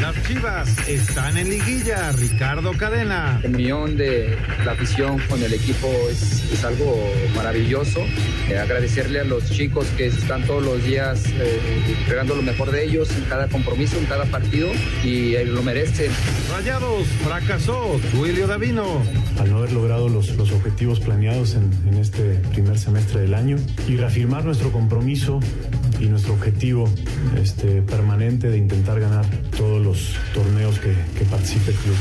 Las Chivas están en liguilla, Ricardo Cadena. El millón de la afición con el equipo es, es algo maravilloso. Eh, agradecerle a los chicos que están todos los días eh, entregando lo mejor de ellos en cada compromiso, en cada partido y eh, lo merecen. Rayados fracasó, Julio Davino. Al no haber logrado los, los objetivos planeados en, en este primer semestre del año y reafirmar nuestro compromiso y nuestro objetivo este, permanente de intentar ganar todos los torneos que, que participe el club.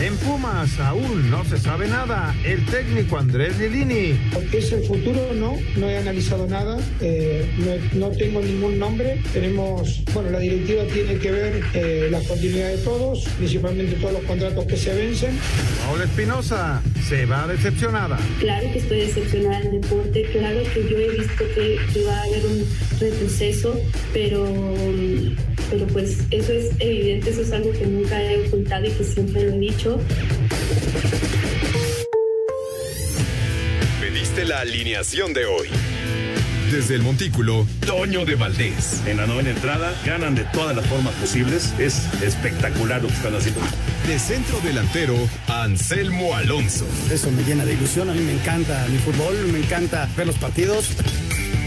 En Pumas aún no se sabe nada. El técnico Andrés Lilini. Porque es el futuro, no, no he analizado nada, eh, no, no, tengo ningún nombre. Tenemos, bueno, la directiva tiene que ver eh, la continuidad de todos, principalmente todos los contratos que se vencen. Paula Espinosa se va decepcionada. Claro que estoy decepcionada del deporte, claro que yo he visto que, que va a haber un retroceso, pero, pero pues eso es evidente, eso es algo que nunca he ocultado y que siempre lo he dicho. Pediste la alineación de hoy. Desde el Montículo, Toño de Valdés. En la novena entrada, ganan de todas las formas posibles. Es espectacular lo que están haciendo. De centro delantero, Anselmo Alonso. Eso me llena de ilusión. A mí me encanta mi fútbol, me encanta ver los partidos.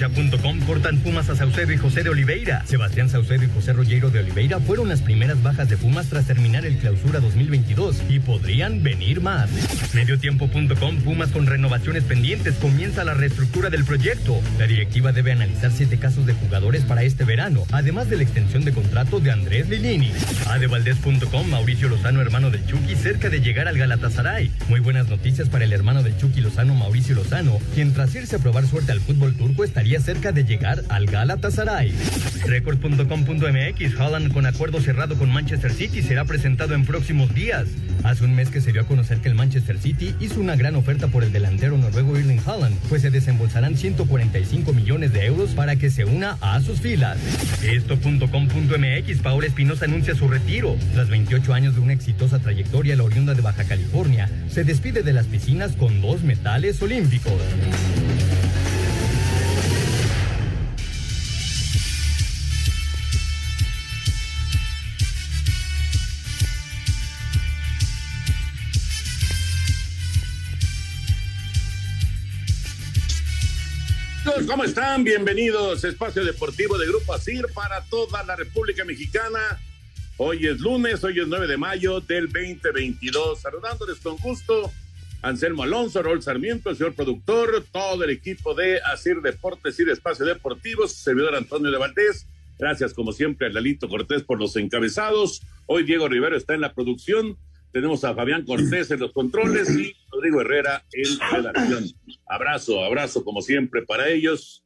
Cancha.com cortan Pumas a Saucedo y José de Oliveira. Sebastián Saucedo y José Rollero de Oliveira fueron las primeras bajas de Pumas tras terminar el clausura 2022 y podrían venir más. Mediotiempo.com Pumas con renovaciones pendientes comienza la reestructura del proyecto. La directiva debe analizar siete casos de jugadores para este verano, además de la extensión de contrato de Andrés Lilini. Adevaldez.com Mauricio Lozano, hermano del Chucky, cerca de llegar al Galatasaray. Muy buenas noticias para el hermano del Chucky Lozano, Mauricio Lozano, quien tras irse a probar suerte al fútbol turco estaría cerca de llegar al Galatasaray. Record.com.mx Holland con acuerdo cerrado con Manchester City será presentado en próximos días. Hace un mes que se dio a conocer que el Manchester City hizo una gran oferta por el delantero noruego Erling Haaland, pues se desembolsarán 145 millones de euros para que se una a sus filas. Esto.com.mx Paola Espinosa anuncia su retiro. Tras 28 años de una exitosa trayectoria, la oriunda de Baja California se despide de las piscinas con dos metales olímpicos. ¿Cómo están? Bienvenidos a Espacio Deportivo de Grupo ASIR para toda la República Mexicana. Hoy es lunes, hoy es 9 de mayo del 2022. Saludándoles con gusto, Anselmo Alonso, Raúl Sarmiento, el señor productor, todo el equipo de ASIR Deportes y de Espacio Deportivo, su servidor Antonio de Valdés. Gracias, como siempre, a Lalito Cortés por los encabezados. Hoy Diego Rivero está en la producción. Tenemos a Fabián Cortés en los controles y Rodrigo Herrera en redacción. Abrazo, abrazo como siempre para ellos.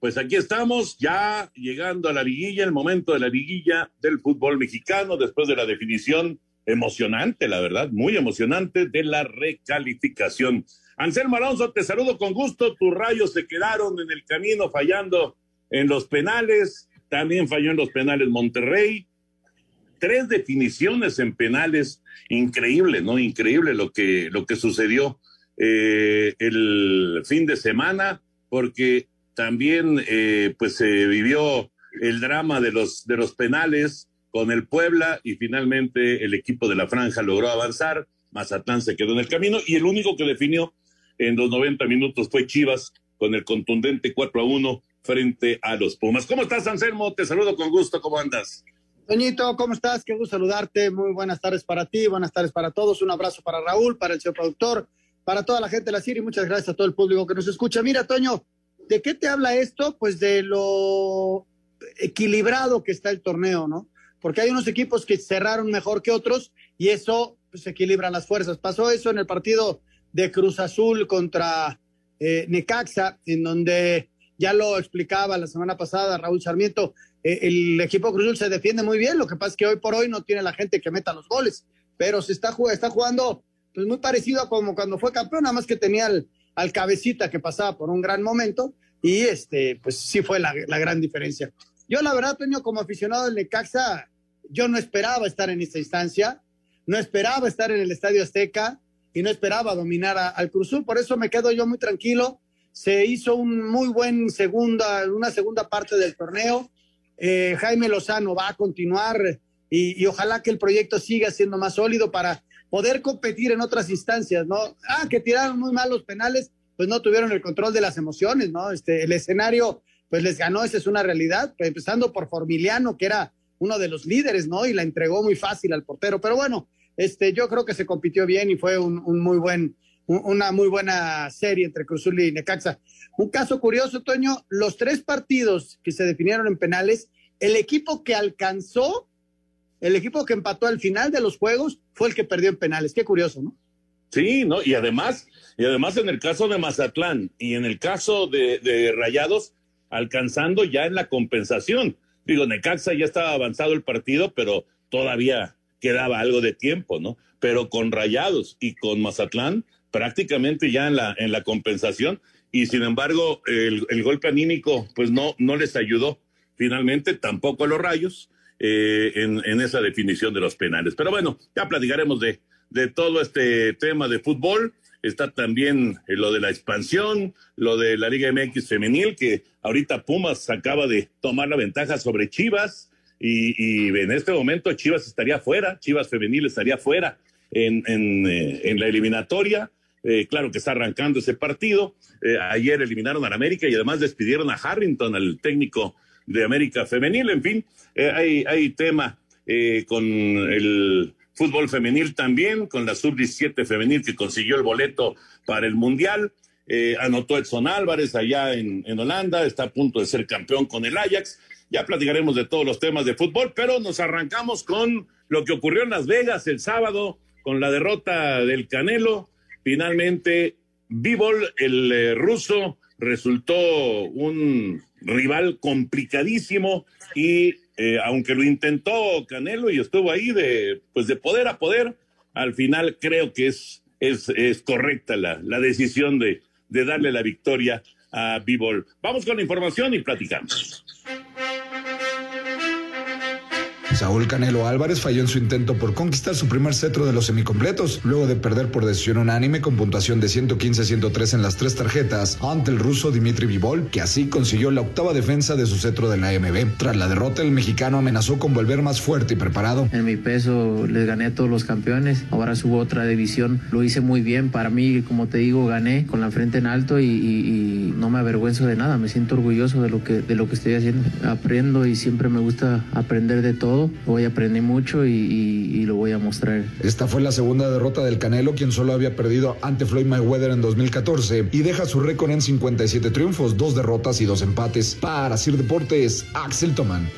Pues aquí estamos ya llegando a la liguilla, el momento de la liguilla del fútbol mexicano después de la definición emocionante, la verdad, muy emocionante de la recalificación. Anselmo Alonso, te saludo con gusto. Tus rayos se quedaron en el camino fallando en los penales. También falló en los penales Monterrey tres definiciones en penales, increíble, ¿no? Increíble lo que, lo que sucedió eh, el fin de semana, porque también eh, pues se vivió el drama de los, de los penales con el Puebla y finalmente el equipo de la franja logró avanzar, Mazatlán se quedó en el camino y el único que definió en los 90 minutos fue Chivas con el contundente 4 a 1 frente a los Pumas. ¿Cómo estás, Anselmo? Te saludo con gusto, ¿cómo andas? Toñito, ¿cómo estás? Qué gusto saludarte. Muy buenas tardes para ti, buenas tardes para todos. Un abrazo para Raúl, para el señor productor, para toda la gente de la serie. Muchas gracias a todo el público que nos escucha. Mira, Toño, ¿de qué te habla esto? Pues de lo equilibrado que está el torneo, ¿no? Porque hay unos equipos que cerraron mejor que otros y eso pues, equilibra las fuerzas. Pasó eso en el partido de Cruz Azul contra eh, Necaxa, en donde ya lo explicaba la semana pasada Raúl Sarmiento, el equipo Cruz Azul se defiende muy bien, lo que pasa es que hoy por hoy no tiene la gente que meta los goles, pero se está, está jugando pues muy parecido a como cuando fue campeón, nada más que tenía al, al cabecita que pasaba por un gran momento y este, pues sí fue la, la gran diferencia. Yo la verdad, Toño, como aficionado del Necaxa, yo no esperaba estar en esta instancia, no esperaba estar en el Estadio Azteca y no esperaba dominar al Cruzul, por eso me quedo yo muy tranquilo. Se hizo un muy buen segunda, una segunda parte del torneo. Eh, Jaime Lozano va a continuar y, ojalá que el proyecto siga siendo más sólido para poder competir en otras instancias, ¿no? Ah, que tiraron muy mal los penales, pues no tuvieron el control de las emociones, ¿no? Este, el escenario, pues les ganó, esa es una realidad, empezando por Formiliano, que era uno de los líderes, ¿no? Y la entregó muy fácil al portero, pero bueno, este, yo creo que se compitió bien y fue un, muy buen, un, una muy buena serie entre Cruzul y Necaxa. Un caso curioso, Toño, los tres partidos que se definieron en penales, el equipo que alcanzó, el equipo que empató al final de los juegos, fue el que perdió en penales. Qué curioso, ¿no? Sí, ¿no? Y además, y además en el caso de Mazatlán y en el caso de, de Rayados, alcanzando ya en la compensación. Digo, Necaxa ya estaba avanzado el partido, pero todavía quedaba algo de tiempo, ¿no? Pero con Rayados y con Mazatlán, prácticamente ya en la, en la compensación, y sin embargo, el, el golpe anímico, pues no, no les ayudó finalmente, tampoco a los rayos, eh, en, en, esa definición de los penales. Pero bueno, ya platicaremos de, de todo este tema de fútbol. Está también eh, lo de la expansión, lo de la Liga MX femenil, que ahorita Pumas acaba de tomar la ventaja sobre Chivas y, en este momento Chivas estaría fuera, Chivas femenil estaría fuera en, en, eh, en la eliminatoria. Eh, claro que está arrancando ese partido. Eh, ayer eliminaron a América y además despidieron a Harrington, al técnico de América Femenil. En fin, eh, hay, hay tema eh, con el fútbol femenil también, con la sub-17 femenil que consiguió el boleto para el Mundial. Anotó Edson Álvarez allá en, Holanda, está a punto de ser campeón con el Ajax. Ya platicaremos de todos los temas de fútbol, pero nos arrancamos con lo que ocurrió en Las Vegas el sábado, con la derrota del Canelo. Finalmente, Bivol, el eh, ruso, resultó un rival complicadísimo y eh, aunque lo intentó Canelo y estuvo ahí de pues de poder a poder, al final creo que es es, es correcta la, la decisión de, de darle la victoria a Bivol. Vamos con la información y platicamos. Saúl Canelo Álvarez falló en su intento por conquistar su primer cetro de los semicompletos, luego de perder por decisión unánime con puntuación de 115-103 en las tres tarjetas ante el ruso Dimitri Vivol, que así consiguió la octava defensa de su cetro de la AMB. Tras la derrota, el mexicano amenazó con volver más fuerte y preparado. En mi peso les gané a todos los campeones, ahora subo otra división, lo hice muy bien, para mí, como te digo, gané con la frente en alto y, y, y no me avergüenzo de nada, me siento orgulloso de lo que, de lo que estoy haciendo. Aprendo y siempre me gusta aprender de todo Hoy aprendí mucho y, y, y, lo voy a mostrar. Esta fue la segunda derrota del Canelo, quien solo había perdido ante Floyd Mayweather en 2014 y deja su récord en 57 triunfos, dos derrotas y dos empates. Para Sir Deportes, Axel Tomán.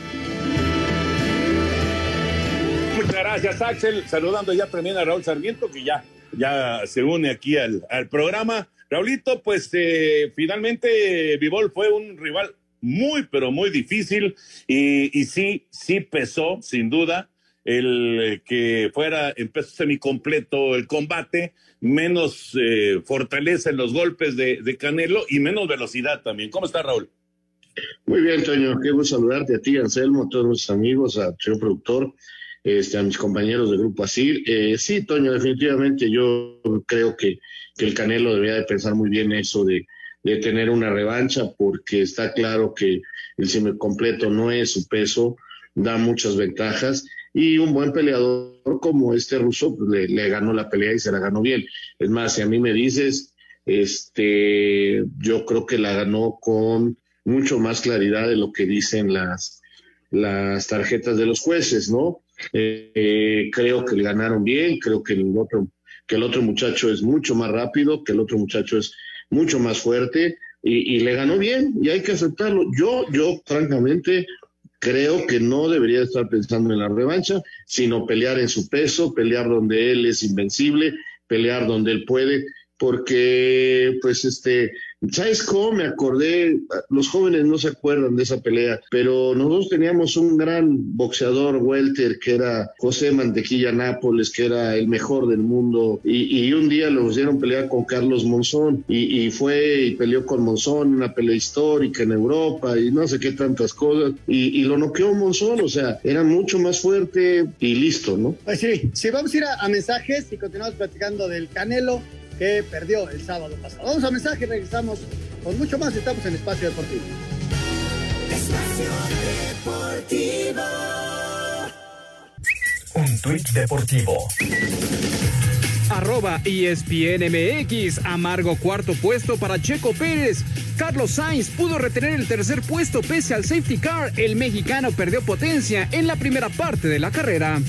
Muchas gracias, Axel. Saludando ya también a Raúl Sarmiento, que ya, ya se une aquí al, al programa. Raulito, pues eh, finalmente Vivol fue un rival muy, pero muy difícil y, y sí, sí pesó, sin duda, el que fuera en peso semicompleto el combate, menos eh, fortaleza en los golpes de, de, Canelo y menos velocidad también. ¿Cómo está Raúl? Muy bien, Toño, qué gusto saludarte a ti, Anselmo, a todos nuestros amigos, a tu productor, este, a mis compañeros de Grupo Asir. Eh, sí, Toño, definitivamente yo creo que, que el Canelo debería de pensar muy bien eso de de tener una revancha porque está claro que el semicompleto no es su peso, da muchas ventajas y un buen peleador como este ruso pues, le, ganó la pelea y se la ganó bien. Es más, si a mí me dices, este, yo creo que la ganó con mucho más claridad de lo que dicen las, las tarjetas de los jueces, ¿no? Eh, eh, creo que le ganaron bien, creo que el otro que el otro muchacho es mucho más rápido, que el otro muchacho es mucho más fuerte y, y le ganó bien y hay que aceptarlo. Yo, yo francamente creo que no debería estar pensando en la revancha, sino pelear en su peso, pelear donde él es invencible, pelear donde él puede, porque pues este ¿Sabes cómo me acordé? Los jóvenes no se acuerdan de esa pelea, pero nosotros teníamos un gran boxeador welter que era José Mantequilla Nápoles, que era el mejor del mundo, y, un día lo pusieron pelear con Carlos Monzón, y, fue y peleó con Monzón, una pelea histórica en Europa, y no sé qué tantas cosas, y, lo noqueó Monzón, o sea, era mucho más fuerte y listo, ¿no? Pues sí, sí, vamos a ir a mensajes y continuamos platicando del Canelo que perdió el sábado pasado. Vamos a mensaje y regresamos con mucho más. Estamos en Espacio Deportivo. Espacio Deportivo. Un tuit deportivo. Arroba ESPNMX, amargo cuarto puesto para Checo Pérez. Carlos Sainz pudo retener el tercer puesto pese al safety car. El mexicano perdió potencia en la primera parte de la carrera.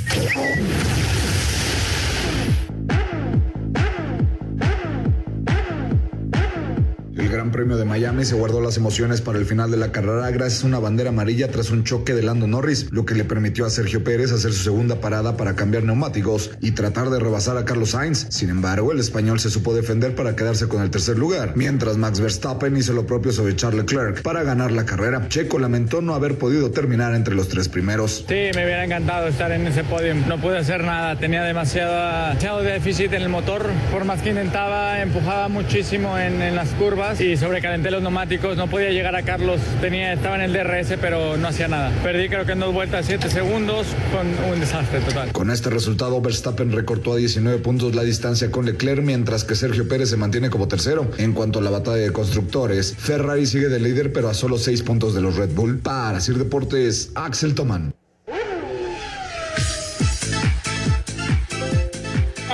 Gran Premio de Miami se guardó las emociones para el final de la carrera gracias a una bandera amarilla tras un choque de Lando Norris, lo que le permitió a Sergio Pérez hacer su segunda parada para cambiar neumáticos y tratar de rebasar a Carlos Sainz. Sin embargo, el español se supo defender para quedarse con el tercer lugar, mientras Max Verstappen hizo lo propio sobre Charles Leclerc para ganar la carrera. Checo lamentó no haber podido terminar entre los tres primeros. Sí, me hubiera encantado estar en ese podio. No pude hacer nada, tenía demasiado, demasiado déficit en el motor. Por más que intentaba, empujaba muchísimo en, en las curvas y sobrecalenté los neumáticos, no podía llegar a Carlos, tenía, estaba en el DRS, pero no hacía nada. Perdí creo que en dos vueltas, siete segundos, con un desastre total. Con este resultado, Verstappen recortó a 19 puntos la distancia con Leclerc, mientras que Sergio Pérez se mantiene como tercero. En cuanto a la batalla de constructores, Ferrari sigue de líder, pero a solo 6 puntos de los Red Bull. Para Sir Deportes, Axel Toman.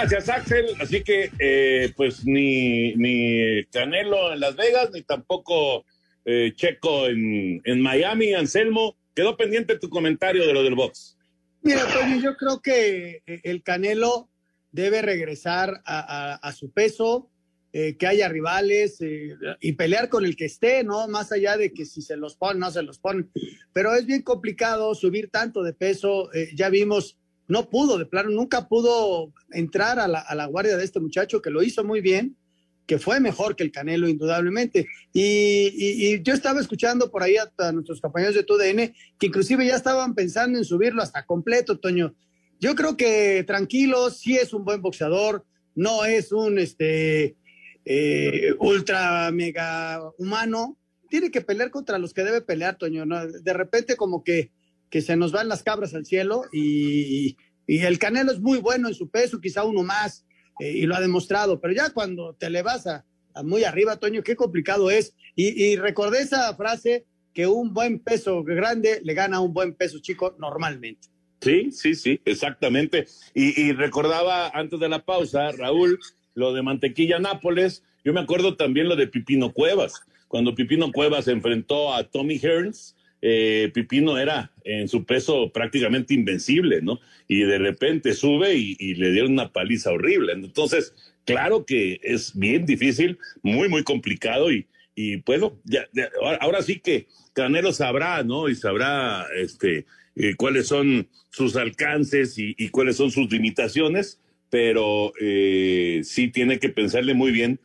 Gracias, Axel. Así que, eh, pues, ni, ni Canelo en Las Vegas, ni tampoco eh, Checo en, en Miami, Anselmo. Quedó pendiente tu comentario de lo del box. Mira, Tony, yo creo que eh, el Canelo debe regresar a, su peso, que haya rivales y pelear con el que esté, ¿no? Más allá de que si se los ponen, no se los ponen. Pero es bien complicado subir tanto de peso. ya vimos no pudo, de plano, nunca pudo entrar a la, guardia de este muchacho que lo hizo muy bien, que fue mejor que el Canelo, indudablemente. Y, yo estaba escuchando por ahí a, nuestros compañeros de TUDN que inclusive ya estaban pensando en subirlo hasta completo, Toño. Yo creo que tranquilo, sí es un buen boxeador, no es un este eh, ultra mega humano. Tiene que pelear contra los que debe pelear, Toño. De repente como que que se nos van las cabras al cielo y, el Canelo es muy bueno en su peso, quizá uno más, eh, y lo ha demostrado, pero ya cuando te le vas muy arriba, Toño, qué complicado es. Y, recordé esa frase que un buen peso grande le gana a un buen peso chico normalmente. Sí, sí, sí, exactamente. Y, y, recordaba antes de la pausa, Raúl, lo de Mantequilla Nápoles. Yo me acuerdo también lo de Pipino Cuevas. Cuando Pipino Cuevas se enfrentó a Tommy Hearns, eh, Pipino era en su peso prácticamente invencible, ¿no? Y de repente sube y, le dieron una paliza horrible. Entonces, claro que es bien difícil, muy, muy complicado y, y bueno, ahora, sí que Canelo sabrá, ¿no? Y sabrá este, eh, cuáles son sus alcances y, cuáles son sus limitaciones, pero eh, sí tiene que pensarle muy bien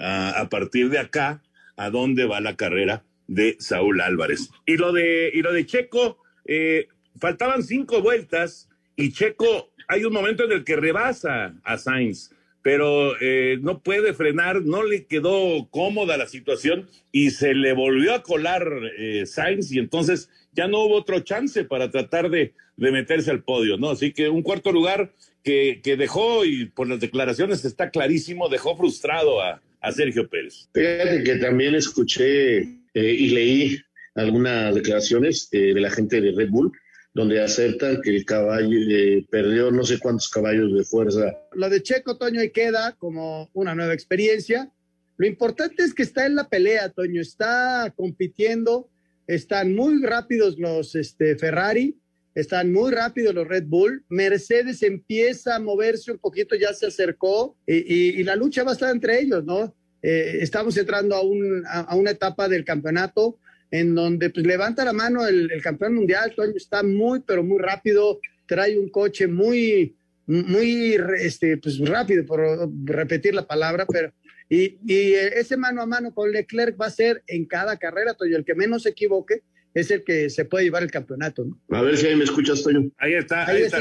a partir de acá a dónde va la carrera de Saúl Álvarez. Y lo de, y lo de Checo, eh, faltaban cinco vueltas y Checo, hay un momento en el que rebasa a Sainz, pero eh, no puede frenar, no le quedó cómoda la situación y se le volvió a colar eh, Sainz y entonces ya no hubo otro chance para tratar de, de meterse al podio, ¿no? Así que un cuarto lugar que, que dejó, y por las declaraciones está clarísimo, dejó frustrado a, a Sergio Pérez. Fíjate que también escuché eh, y leí algunas declaraciones eh, de la gente de Red Bull donde aceptan que el caballo eh, perdió no sé cuántos caballos de fuerza. Lo de Checo, Toño, y queda como una nueva experiencia. Lo importante es que está en la pelea, Toño, está compitiendo, están muy rápidos los este, Ferrari, están muy rápidos los Red Bull. Mercedes empieza a moverse un poquito, ya se acercó y, la lucha va a estar entre ellos, ¿no? Eh, estamos entrando a, un, a, una etapa del campeonato en donde pues, levanta la mano el, campeón mundial, Toño está muy, pero muy rápido, trae un coche muy, muy este, pues, rápido, por repetir la palabra, pero y, y, ese mano a mano con Leclerc va a ser en cada carrera, Toño, el que menos se equivoque es el que se puede llevar el campeonato. ¿no? A ver si ahí me escuchas, Toño. Ahí está, ahí, está,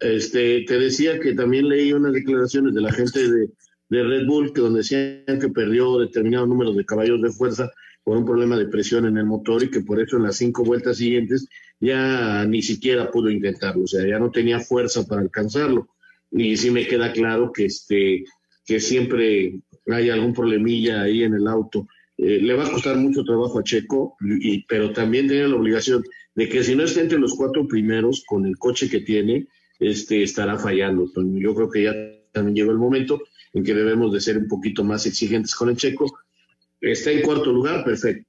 Este, te decía que también leí unas declaraciones de la gente de, de Red Bull que donde decían que perdió determinado número de caballos de fuerza por un problema de presión en el motor y que por eso en las cinco vueltas siguientes ya ni siquiera pudo intentarlo, o sea, ya no tenía fuerza para alcanzarlo. Y sí me queda claro que este que siempre hay algún problemilla ahí en el auto. Eh, le va a costar mucho trabajo a Checo, y, pero también tiene la obligación de que si no está entre los cuatro primeros con el coche que tiene, este, estará fallando. Yo creo que ya también llegó el momento en que debemos de ser un poquito más exigentes con el Checo. Está en cuarto lugar, perfecto.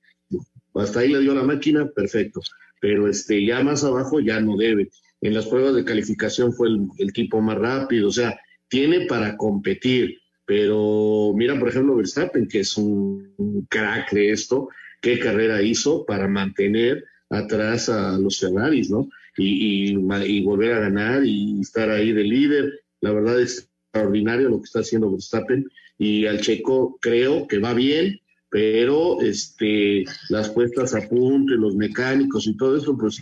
Hasta ahí le dio la máquina, perfecto. Pero este, ya más abajo ya no debe. En las pruebas de calificación fue el, el tipo más rápido, o sea, tiene para competir pero mira, por ejemplo, Verstappen, que es un, crack de esto, qué carrera hizo para mantener atrás a los Ferraris, ¿no? Y, y, volver a ganar y estar ahí de líder. La verdad es extraordinario lo que está haciendo Verstappen. Y al Checo creo que va bien, pero este, las puestas a punto y los mecánicos y todo eso, pues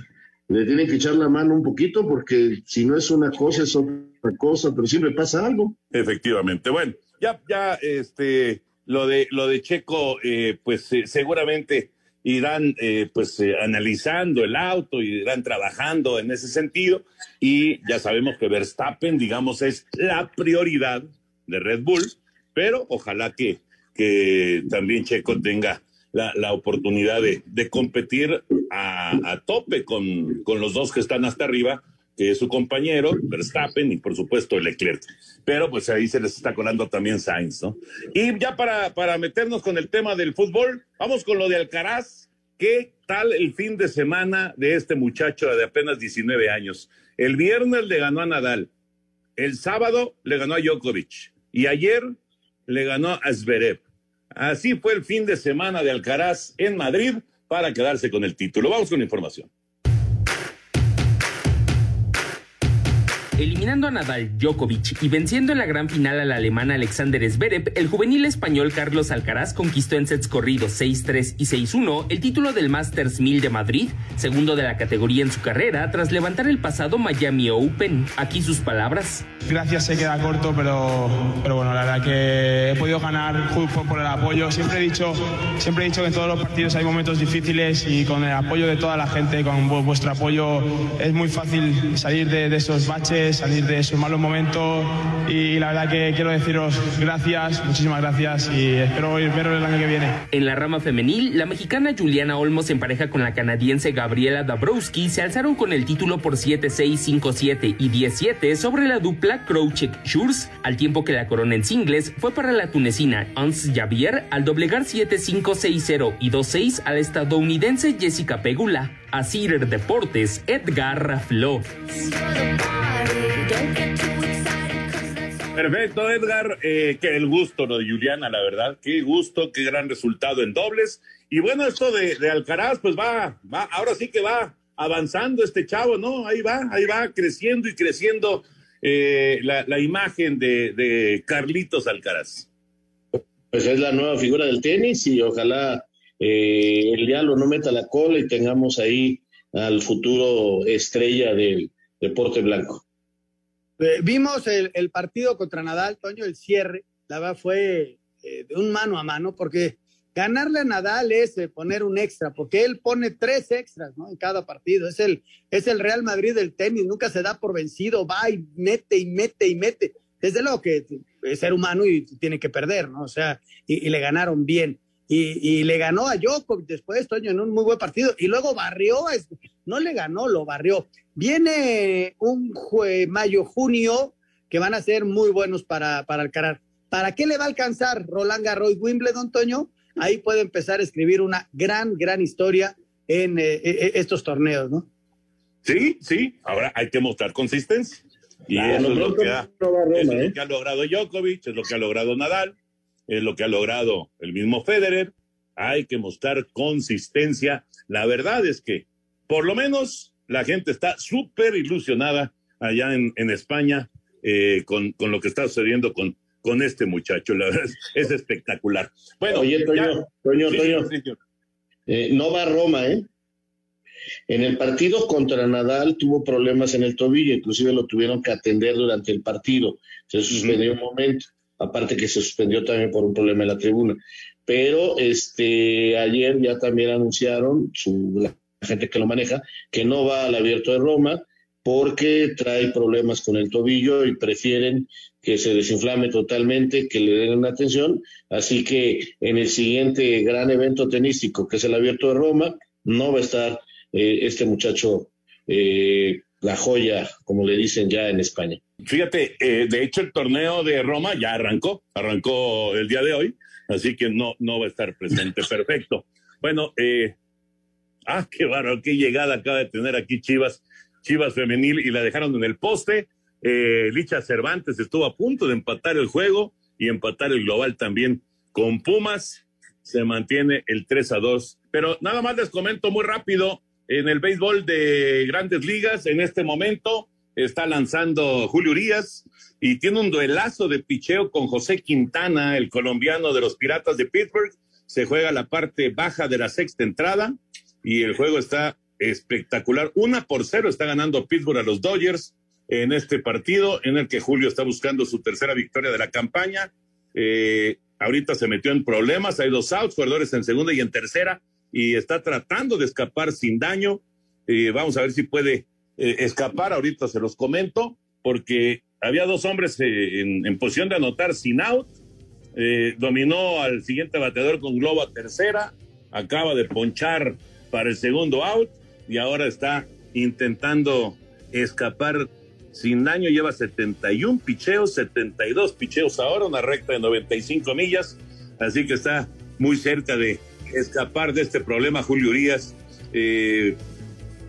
le tienen que echar la mano un poquito porque si no es una cosa es otra cosa, pero siempre pasa algo. Efectivamente. Bueno, ya, ya, este, lo de, lo de Checo, eh, pues eh, seguramente irán eh, pues analizando el auto, irán trabajando en ese sentido y ya sabemos que Verstappen, digamos, es la prioridad de Red Bull, pero ojalá que, que también Checo tenga la, la oportunidad de, de competir a, a tope con, con los dos que están hasta arriba que es su compañero, Verstappen, y por supuesto Leclerc. Pero pues ahí se les está colando también Sainz, ¿no? Y ya para, para meternos con el tema del fútbol, vamos con lo de Alcaraz. ¿Qué tal el fin de semana de este muchacho de apenas 19 años? El viernes le ganó a Nadal, el sábado le ganó a Djokovic y ayer le ganó a Zverev. Así fue el fin de semana de Alcaraz en Madrid para quedarse con el título. Vamos con información. Eliminando a Nadal, Djokovic y venciendo en la gran final al alemán Alexander Zverev, el juvenil español Carlos Alcaraz conquistó en sets corridos 6-3 y 6-1 el título del Masters 1000 de Madrid, segundo de la categoría en su carrera, tras levantar el pasado Miami Open. Aquí sus palabras. Gracias, se queda corto, pero, pero bueno, la verdad que he podido ganar por, el apoyo. Siempre he, dicho, siempre he dicho que en todos los partidos hay momentos difíciles y con el apoyo de toda la gente, con vuestro apoyo, es muy fácil salir de esos baches salir de esos malos momentos y la verdad que quiero deciros gracias, muchísimas gracias y espero veros el año que viene. En la rama femenil, la mexicana Juliana Olmos en pareja con la canadiense Gabriela Dabrowski se alzaron con el título por 7-6, 5-7 y 10-7 sobre la dupla Krojcik-Schurz, al tiempo que la corona en singles fue para la tunecina Ans Javier al doblegar 7-5, 6-0 y 2-6 al estadounidense Jessica Pegula. A Cider Deportes, Edgar Flores. Perfecto, Edgar. Eh, qué el gusto lo de Juliana, la verdad. Qué gusto, qué gran resultado en dobles. Y bueno, esto de, Alcaraz, pues va, va, ahora sí que va avanzando este chavo, ¿no? Ahí va, ahí va creciendo y creciendo eh, la, imagen de, Carlitos Alcaraz. Pues es la nueva figura del tenis y ojalá eh, el diablo no meta la cola y tengamos ahí al futuro estrella del deporte blanco. Eh, vimos el, partido contra Nadal, Toño, el cierre, la verdad fue eh, de un mano a mano, porque ganarle a Nadal es eh, poner un extra, porque él pone tres extras en cada partido. Es el, es el Real Madrid del tenis, nunca se da por vencido, va y mete y mete y mete. Desde luego que es ser humano y tiene que perder, ¿no? O sea, y, le ganaron bien. Y, le ganó a Djokovic después, Toño, en un muy buen partido. Y luego barrió, no le ganó, lo barrió. Viene un mayo-junio que van a ser muy buenos para, para Alcaraz. ¿Para qué le va a alcanzar Roland Garros Wimbledon, Toño? Ahí puede empezar a escribir una gran, gran historia en eh, eh, estos torneos, ¿no? Sí, sí, ahora hay que mostrar consistencia. Y eso, es lo, que ha, es lo que ha logrado Djokovic, es lo que ha logrado Nadal, es lo que ha logrado el mismo Federer. Hay que mostrar consistencia. La verdad es que, por lo menos, la gente está súper ilusionada allá en, en España eh, con, con, lo que está sucediendo con, con este muchacho. La verdad es, es espectacular. Bueno, Oye, Toño, Toño, Sí, Toño. sí. Eh, no va a Roma, ¿eh? En el partido contra Nadal tuvo problemas en el tobillo, inclusive lo tuvieron que atender durante el partido. Se suspendió un momento, aparte que se suspendió también por un problema en la tribuna. Pero este ayer ya también anunciaron su, la gente que lo maneja que no va al Abierto de Roma porque trae problemas con el tobillo y prefieren que se desinflame totalmente, que le den una atención. Así que en el siguiente gran evento tenístico, que es el Abierto de Roma, no va a estar eh, este muchacho, eh, la joya, como le dicen ya en España. Fíjate, eh, de hecho el torneo de Roma ya arrancó, arrancó el día de hoy, así que no, no va a estar presente. Perfecto. Bueno, eh, ah, qué bárbaro, qué llegada acaba de tener aquí Chivas, Chivas femenil y la dejaron en el poste. Eh, Licha Cervantes estuvo a punto de empatar el juego y empatar el global también con Pumas. Se mantiene el 3 a 2. Pero nada más les comento muy rápido, en el béisbol de grandes ligas, en este momento está lanzando Julio Urias y tiene un duelazo de picheo con José Quintana, el colombiano de los Piratas de Pittsburgh. Se juega la parte baja de la sexta entrada y el juego está espectacular. Una por cero está ganando Pittsburgh a los Dodgers en este partido en el que Julio está buscando su tercera victoria de la campaña. Eh, ahorita se metió en problemas, hay dos outs, jugadores en segunda y en tercera y está tratando de escapar sin daño. Eh, vamos a ver si puede eh, escapar, ahorita se los comento, porque había dos hombres eh, en, en posición de anotar sin out. Eh, dominó al siguiente bateador con globo a tercera, acaba de ponchar para el segundo out y ahora está intentando escapar sin daño. Lleva 71 picheos, 72 picheos ahora, una recta de 95 millas, así que está muy cerca de escapar de este problema Julio Urias eh,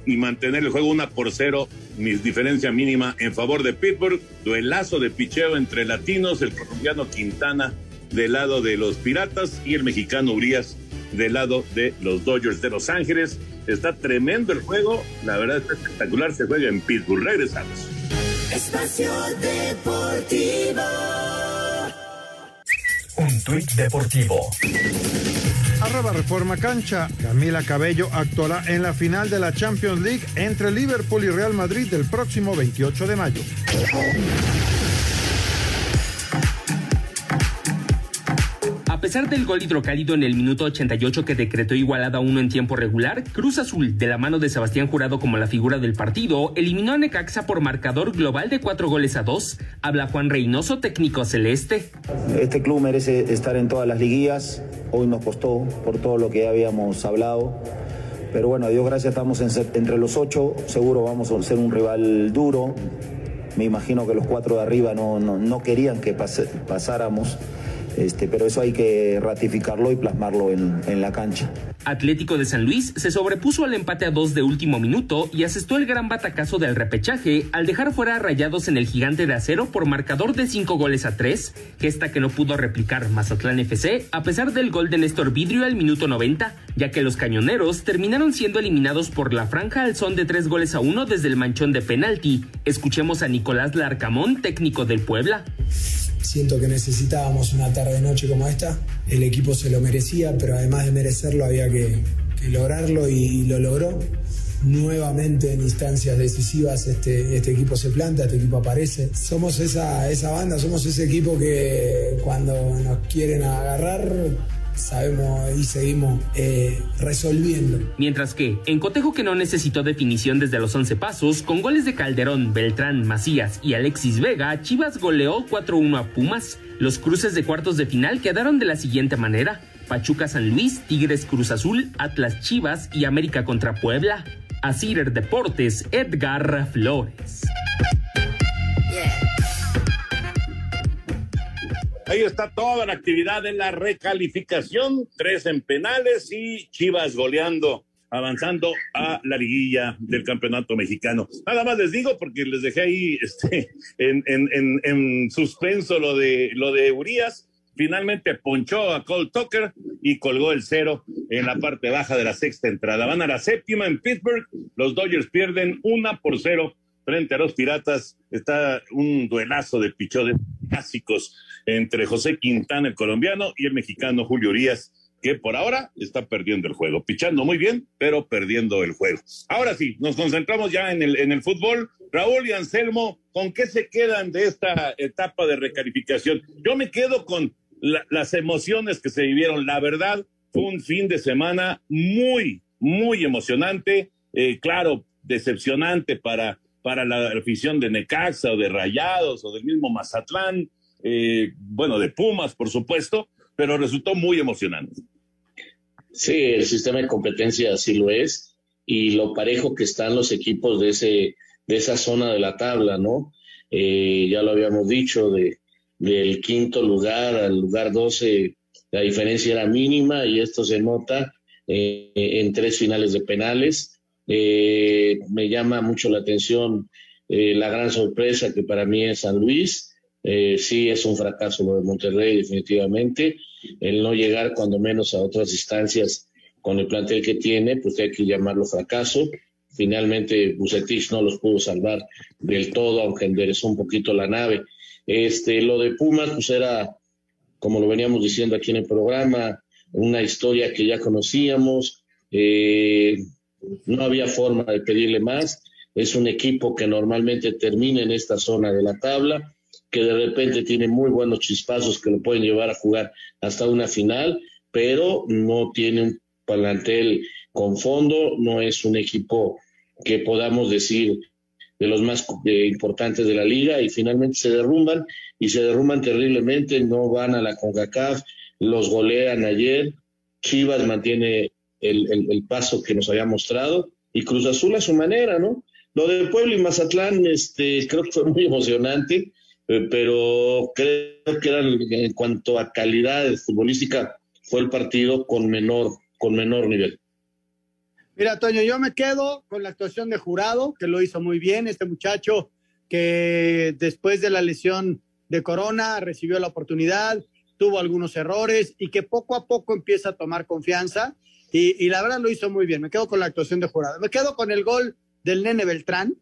y mantener el juego una por cero, mi diferencia mínima en favor de Pittsburgh, duelazo de picheo entre latinos, el colombiano Quintana del lado de los Piratas y el mexicano Urias del lado de los Dodgers de Los Ángeles. Está tremendo el juego, la verdad está espectacular, se juega en Pittsburgh. Regresamos. Espacio Deportivo. Un tuit deportivo. Arroba Cancha. Camila Cabello actuará en la final de la Champions League entre Liverpool y Real Madrid el próximo 28 de mayo. A pesar del gol hidrocálido en el minuto 88 que decretó igualada uno en tiempo regular, Cruz Azul, de la mano de Sebastián Jurado como la figura del partido, eliminó a Necaxa por marcador global de cuatro goles a dos. Habla Juan Reynoso, técnico celeste. Este club merece estar en todas las liguillas. Hoy nos costó por todo lo que habíamos hablado. Pero bueno, a Dios gracias estamos entre los ocho. Seguro vamos a ser un rival duro. Me imagino que los cuatro de arriba no, no, no querían que pase- pasáramos. Este, pero eso hay que ratificarlo y plasmarlo en, en la cancha. Atlético de San Luis se sobrepuso al empate a dos de último minuto y asestó el gran batacazo del repechaje al dejar fuera a rayados en el gigante de acero por marcador de cinco goles a tres, gesta que no pudo replicar Mazatlán FC a pesar del gol de Néstor Vidrio al minuto 90, ya que los cañoneros terminaron siendo eliminados por la franja al son de tres goles a uno desde el manchón de penalti. Escuchemos a Nicolás Larcamón, técnico del Puebla. Siento que necesitábamos una tarde-noche como esta. El equipo se lo merecía, pero además de merecerlo había que, lograrlo y lo logró. Nuevamente en instancias decisivas este, este equipo se planta, este equipo aparece. Somos esa banda, somos ese equipo que cuando nos quieren agarrar sabemos y seguimos eh, resolviendo. Mientras que, en cotejo que no necesitó definición desde los 11 pasos, con goles de Calderón, Beltrán, Macías y Alexis Vega, Chivas goleó 4-1 a Pumas. Los cruces de cuartos de final quedaron de la siguiente manera. Pachuca San Luis, Tigres Cruz Azul, Atlas Chivas y América contra Puebla. A Cider Deportes, Edgar Flores. Ahí está toda la actividad de la recalificación, tres en penales y Chivas goleando avanzando a la liguilla del campeonato mexicano. Nada más les digo porque les dejé ahí este, en, en, en, en suspenso lo de, lo de Urias. Finalmente ponchó a Cole Tucker y colgó el cero en la parte baja de la sexta entrada. Van a la séptima en Pittsburgh. Los Dodgers pierden una por cero frente a los Piratas. Está un duelazo de pichones clásicos entre José Quintana, el colombiano, y el mexicano Julio Urias que por ahora está perdiendo el juego, pichando muy bien, pero perdiendo el juego. Ahora sí, nos concentramos ya en el, en el fútbol. Raúl y Anselmo, ¿con qué se quedan de esta etapa de recalificación? Yo me quedo con las emociones que se vivieron. La verdad, fue un fin de semana muy, muy emocionante. Eh, claro, decepcionante para, para la afición de Necaxa o de Rayados o del mismo Mazatlán, eh, bueno, de Pumas, por supuesto, pero resultó muy emocionante. Sí, el sistema de competencia así lo es y lo parejo que están los equipos de ese de esa zona de la tabla, ¿no? Eh, ya lo habíamos dicho, de, del quinto lugar al lugar 12, la diferencia era mínima y esto se nota eh, en tres finales de penales. Eh, me llama mucho la atención la gran sorpresa que para mí es San Luis. Sí, es un fracaso lo de Monterrey, definitivamente el no llegar cuando menos a otras instancias con el plantel que tiene, pues hay que llamarlo fracaso. Finalmente Bucetich no los pudo salvar del todo, aunque enderezó un poquito la nave. Este, lo de Pumas, pues era, como lo veníamos diciendo aquí en el programa, una historia que ya conocíamos. Eh, no había forma de pedirle más. Es un equipo que normalmente termina en esta zona de la tabla que de repente tiene muy buenos chispazos que lo pueden llevar a jugar hasta una final, pero no tiene un plantel con fondo, no es un equipo que podamos decir de los más eh, importantes de la liga y finalmente se derrumban y se derrumban terriblemente, no van a la CONCACAF, los golean ayer, Chivas mantiene el, el paso que nos había mostrado y Cruz Azul a su manera, ¿no? Lo de Puebla y Mazatlán, este, creo que fue muy emocionante. Eh, pero creo que en cuanto a calidad futbolística fue el partido con menor, con menor nivel. Mira, Toño, yo me quedo con la actuación de Jurado, que lo hizo muy bien, este muchacho que después de la lesión de Corona recibió la oportunidad, tuvo algunos errores y que poco a poco empieza a tomar confianza y, y la verdad lo hizo muy bien. Me quedo con la actuación de Jurado. Me quedo con el gol del Nene Beltrán,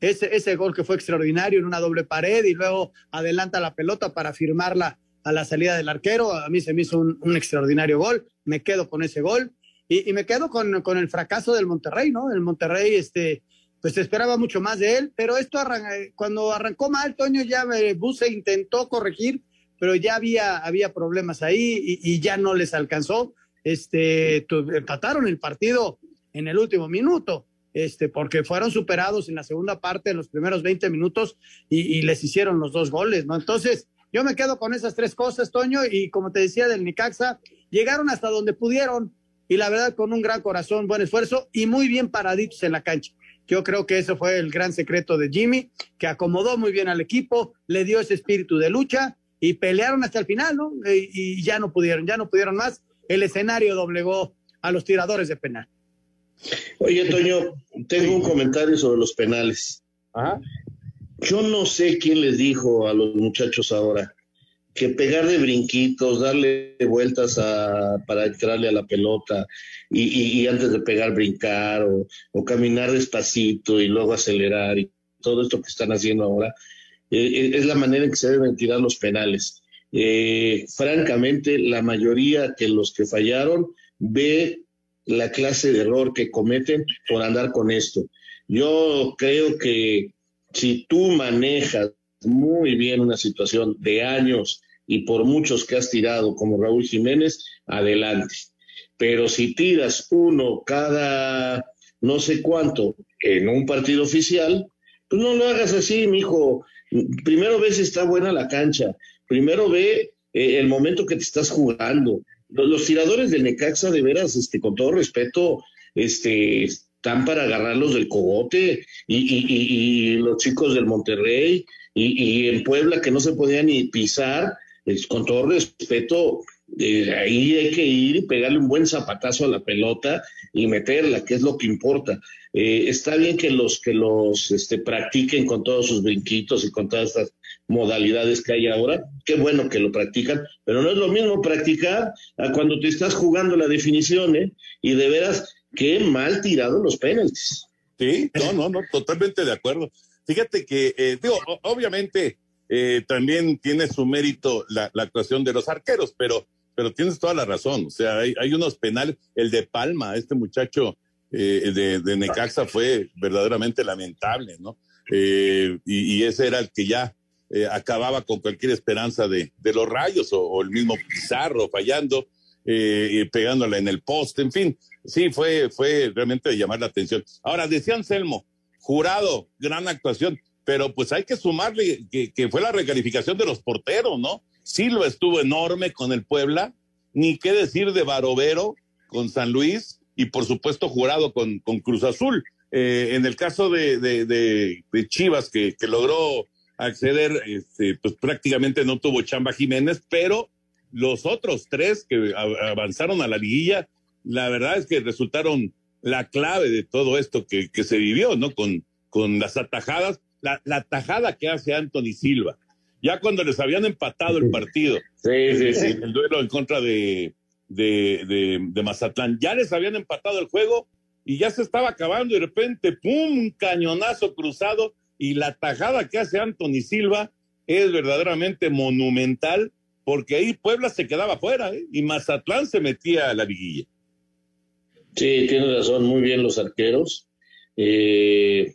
ese, ese gol que fue extraordinario en una doble pared y luego adelanta la pelota para firmarla a la salida del arquero. A mí se me hizo un, extraordinario gol. Me quedo con ese gol y, me quedo con, con, el fracaso del Monterrey, ¿no? El Monterrey, este, pues se esperaba mucho más de él, pero esto cuando arrancó mal, Toño ya Buse intentó corregir, pero ya había, había problemas ahí y, y ya no les alcanzó. Este, empataron el partido en el último minuto este, porque fueron superados en la segunda parte, en los primeros 20 minutos, y, les hicieron los dos goles, ¿no? Entonces, yo me quedo con esas tres cosas, Toño, y como te decía del Nicaxa, llegaron hasta donde pudieron, y la verdad con un gran corazón, buen esfuerzo, y muy bien paraditos en la cancha. Yo creo que ese fue el gran secreto de Jimmy, que acomodó muy bien al equipo, le dio ese espíritu de lucha, y pelearon hasta el final, ¿no? y ya no pudieron, ya no pudieron más. El escenario doblegó a los tiradores de penal. Oye, Toño, tengo un comentario sobre los penales. Yo no sé quién les dijo a los muchachos ahora que pegar de brinquitos, darle vueltas para entrarle a la pelota y, antes de pegar brincar o, caminar despacito y luego acelerar y todo esto que están haciendo ahora, eh, eh, es la manera en que se deben tirar los penales. Eh, francamente, la mayoría de los que fallaron ve la clase de error que cometen por andar con esto. Yo creo que si tú manejas muy bien una situación de años y por muchos que has tirado como Raúl Jiménez, adelante. Pero si tiras uno cada no sé cuánto en un partido oficial, pues no lo hagas así, mijo. Primero ve si está buena la cancha. Primero ve eh, el momento que te estás jugando los, tiradores del Necaxa, de veras, este, con todo respeto, este, están para agarrarlos del cogote, y, los chicos del Monterrey, y, en Puebla que no se podían ni pisar, con todo respeto, Eh, ahí hay que ir y pegarle un buen zapatazo a la pelota y meterla, que es lo que importa. Eh, está bien que los que los este, practiquen con todos sus brinquitos y con todas estas modalidades que hay ahora, qué bueno que lo practican, pero no es lo mismo practicar a cuando te estás jugando la definición, ¿eh? Y de veras, qué mal tirado los penaltis. Sí, no, no, no, totalmente de acuerdo. Fíjate que, eh, digo, obviamente eh, también tiene su mérito la, actuación de los arqueros, pero, pero tienes toda la razón. O sea, hay, unos penales, el de Palma, este muchacho eh, de, de, Necaxa fue verdaderamente lamentable, ¿no? y, y, ese era el que ya acababa con cualquier esperanza de, de los rayos o, el mismo Pizarro fallando. y pegándola en el poste, en fin, sí, fue, fue realmente llamar la atención. Ahora, decía Anselmo, jurado, gran actuación, pero pues hay que sumarle que, fue la recalificación de los porteros, ¿no? Lo estuvo enorme con el Puebla, ni qué decir de Barovero con San Luis y por supuesto jurado con, con Cruz Azul. Eh, en el caso de, de, Chivas, que, logró acceder, este, pues prácticamente no tuvo Chamba Jiménez, pero los otros tres que avanzaron a la liguilla la verdad es que resultaron la clave de todo esto que, que se vivió, ¿no? Con, con las atajadas, la, la tajada que hace Anthony Silva. Ya cuando les habían empatado el partido, sí, sí, sí. el duelo en contra de, de, de, Mazatlán, ya les habían empatado el juego y ya se estaba acabando y de repente, ¡pum!, un cañonazo cruzado y la tajada que hace Anthony Silva es verdaderamente monumental porque ahí Puebla se quedaba fuera ¿eh? y Mazatlán se metía a la liguilla. Sí, tiene razón, muy bien los arqueros. Eh,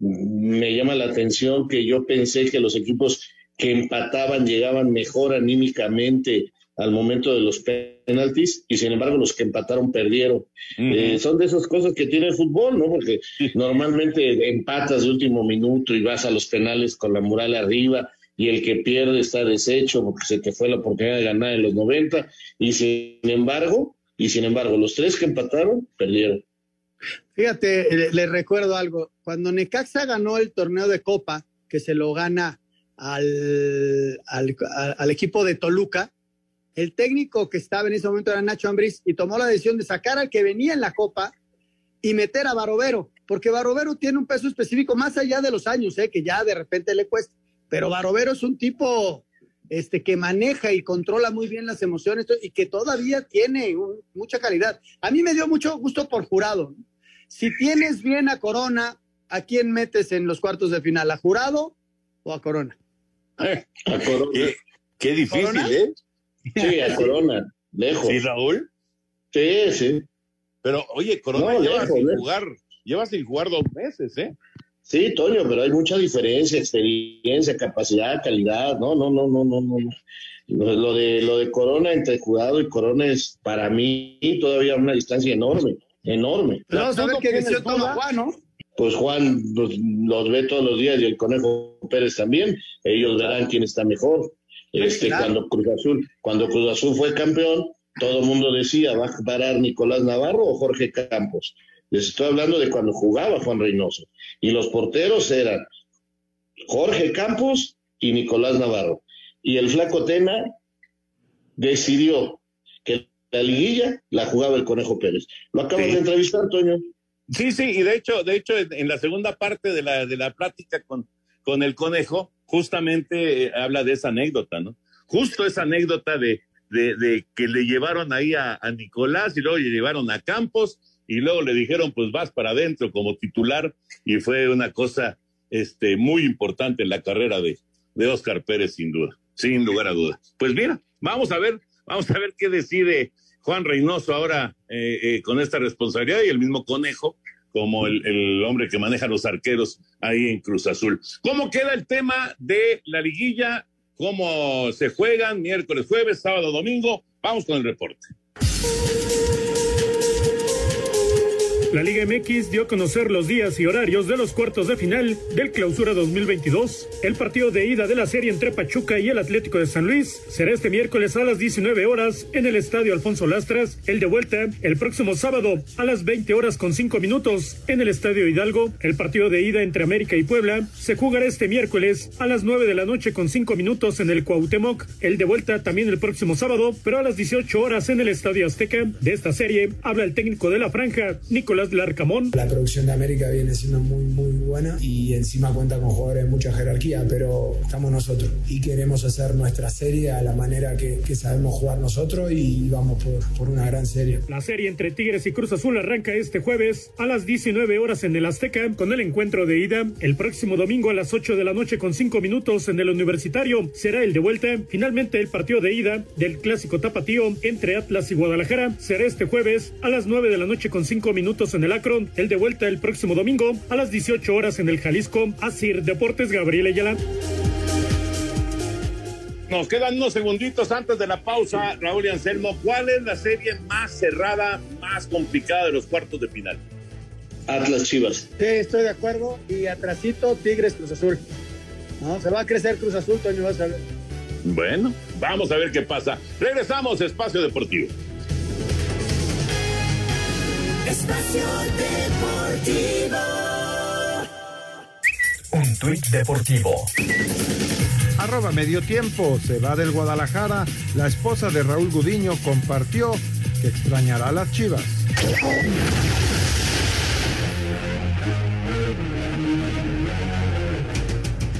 me llama la atención que yo pensé que los equipos que empataban llegaban mejor anímicamente al momento de los penaltis y sin embargo los que empataron perdieron. Eh, son de esas cosas que tiene el fútbol, ¿no? Porque normalmente empatas de último minuto y vas a los penales con la mural arriba y el que pierde está deshecho porque se te fue la oportunidad de ganar en los 90 y sin embargo y sin embargo, los tres que empataron, perdieron. Fíjate, le, recuerdo algo. Cuando Necaxa ganó el torneo de Copa, que se lo gana al, al, equipo de Toluca, el técnico que estaba en ese momento era Nacho Ambriz y tomó la decisión de sacar al que venía en la Copa y meter a Barovero, porque Barovero tiene un peso específico más allá de los años, ¿eh? que ya de repente le cuesta. Pero Barovero es un tipo este, que maneja y controla muy bien las emociones y que todavía tiene mucha calidad. A mí me dio mucho gusto por jurado. Si tienes bien a Corona, ¿a quién metes en los cuartos de final? ¿A jurado o a Corona? Eh, a Corona. Qué, difícil, ¿eh? Sí, a Corona, lejos. ¿Sí, Raúl? Sí, sí. Pero, oye, Corona lleva sin jugar, lleva sin jugar dos meses, ¿eh? Sí, Toño, pero hay mucha diferencia, experiencia, capacidad, calidad. No, no, no, no, no, no. Lo de, lo de Corona entre jugado y Corona es para mí todavía una distancia enorme, enorme. Pero vamos a ver qué decisión toma Juan, ¿no? Pues Juan los, ve todos los días y el Conejo Pérez también. Ellos verán quién está mejor. Este, cuando Cruz Azul, cuando Cruz Azul fue campeón, todo el mundo decía, ¿va a parar Nicolás Navarro o Jorge Campos? Les estoy hablando de cuando jugaba Juan Reynoso. Y los porteros eran Jorge Campos y Nicolás Navarro. Y el flaco Tena decidió que la liguilla la jugaba el Conejo Pérez. Lo acabas de entrevistar, Toño. Sí, sí, y de hecho, de hecho, en la segunda parte de la, de la plática con, con el Conejo, justamente eh, habla de esa anécdota, ¿no? Justo esa anécdota de, de, que le llevaron ahí a, Nicolás y luego le llevaron a Campos y luego le dijeron, pues vas para adentro como titular, y fue una cosa este, muy importante en la carrera de, de Oscar Pérez, sin duda, sin lugar a dudas. Pues mira, vamos a ver, vamos a ver qué decide Juan Reynoso ahora eh, eh, con esta responsabilidad y el mismo Conejo como el, hombre que maneja los arqueros ahí en Cruz Azul. ¿Cómo queda el tema de la liguilla? ¿Cómo se juegan miércoles, jueves, sábado, domingo? Vamos con el reporte. La Liga MX dio a conocer los días y horarios de los cuartos de final del Clausura 2022. El partido de ida de la serie entre Pachuca y el Atlético de San Luis será este miércoles a las 19 horas en el Estadio Alfonso Lastras. El de vuelta el próximo sábado a las 20 horas con 5 minutos en el Estadio Hidalgo. El partido de ida entre América y Puebla se jugará este miércoles a las 9 de la noche con 5 minutos en el Cuauhtémoc. El de vuelta también el próximo sábado, pero a las 18 horas en el Estadio Azteca. De esta serie habla el técnico de la franja, Nicolás Larcamón. La producción de América viene siendo muy, muy buena y encima cuenta con jugadores de mucha jerarquía, pero estamos nosotros y queremos hacer nuestra serie a la manera que, que sabemos jugar nosotros y vamos por, por una gran serie. La serie entre Tigres y Cruz Azul arranca este jueves a las 19 horas en el Azteca con el encuentro de ida. El próximo domingo a las 8 de la noche con 5 minutos en el Universitario será el de vuelta. Finalmente el partido de ida del clásico tapatío entre Atlas y Guadalajara será este jueves a las 9 de la noche con 5 minutos en el Akron. El de vuelta el próximo domingo a las 18 horas en el Jalisco. Asir Deportes Gabriel Ayala. Nos quedan unos segunditos antes de la pausa, Raúl y Anselmo. ¿Cuál es la serie más cerrada, más complicada de los cuartos de final? Atlas Chivas. Sí, estoy de acuerdo. Y atrasito, Tigres Cruz Azul. No, se va a crecer Cruz Azul, Toño, vas a ver. Bueno, vamos a ver qué pasa. Regresamos Espacio Deportivo. Espacio Deportivo. Un tuit deportivo. Arroba medio tiempo. Se va del Guadalajara. La esposa de Raúl Gudiño compartió que extrañará a las chivas.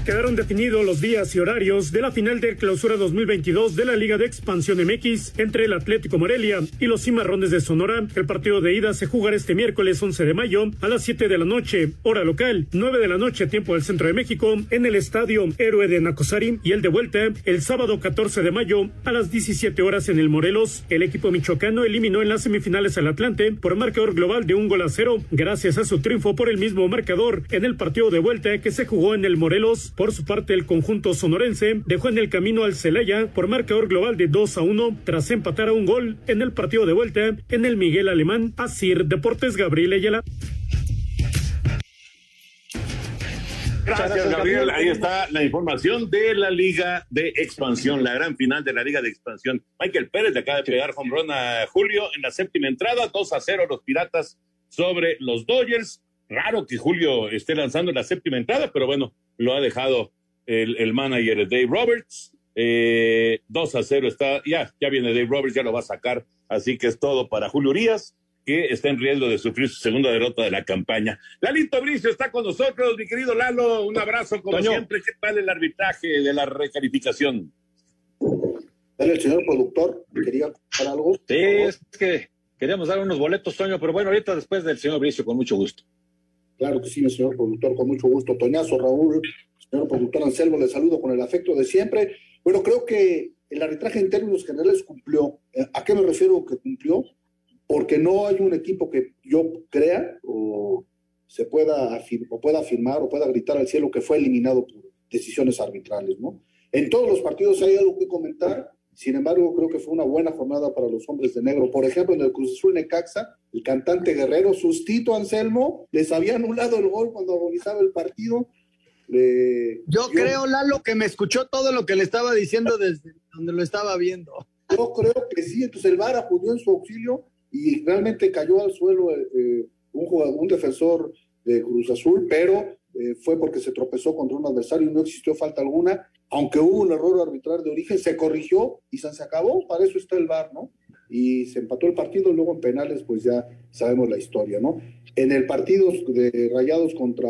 Quedaron definidos los días y horarios de la final de clausura 2022 de la Liga de Expansión MX entre el Atlético Morelia y los Cimarrones de Sonora. El partido de ida se jugará este miércoles 11 de mayo a las 7 de la noche, hora local, 9 de la noche, tiempo del centro de México, en el Estadio Héroe de Nacosari y el de vuelta el sábado 14 de mayo a las 17 horas en el Morelos. El equipo michoacano eliminó en las semifinales al Atlante por marcador global de un gol a cero, gracias a su triunfo por el mismo marcador en el partido de vuelta que se jugó en el Morelos. Por su parte, el conjunto sonorense dejó en el camino al Celaya por marcador global de 2 a 1 tras empatar a un gol en el partido de vuelta en el Miguel Alemán. Asir Deportes Gabriel Ayala. Gracias, Gabriel. Ahí está la información de la Liga de Expansión, la gran final de la Liga de Expansión. Michael Pérez le acaba de pegar home run a Julio en la séptima entrada, 2 a 0 los Piratas sobre los Dodgers. Raro que Julio esté lanzando la séptima entrada, pero bueno, lo ha dejado el, el manager Dave Roberts. Eh, 2 a 0 está, ya, ya viene Dave Roberts, ya lo va a sacar. Así que es todo para Julio Urias, que está en riesgo de sufrir su segunda derrota de la campaña. Lalito Bricio está con nosotros, mi querido Lalo. Un abrazo, como Toño. siempre. ¿Qué tal el arbitraje de la recalificación? Dale, el señor productor, quería contar algo. Sí, es que queríamos dar unos boletos, Toño, pero bueno, ahorita después del señor Bricio, con mucho gusto. Claro que sí, mi señor productor, con mucho gusto. Toñazo, Raúl, señor productor Anselmo, le saludo con el afecto de siempre. Bueno, creo que el arbitraje en términos generales cumplió. Eh, ¿A qué me refiero que cumplió? Porque no hay un equipo que yo crea o se pueda, o pueda afirmar o pueda gritar al cielo que fue eliminado por decisiones arbitrales, ¿no? En todos los partidos hay algo que comentar, sin embargo, creo que fue una buena jornada para los hombres de negro. Por ejemplo, en el Cruz Azul Necaxa, el cantante guerrero Sustito Anselmo les había anulado el gol cuando agonizaba el partido. Yo creo, Lalo, que me escuchó todo lo que le estaba diciendo desde donde lo estaba viendo. Yo creo que sí, entonces el VAR acudió en su auxilio y realmente cayó al suelo eh, eh, un, jugador, un defensor de Cruz Azul, pero eh, fue porque se tropezó contra un adversario y no existió falta alguna, aunque hubo un error arbitral de origen, se corrigió y se acabó, para eso está el VAR, ¿no? Y se empató el partido, luego en penales pues ya sabemos la historia, ¿no? En el partido de Rayados contra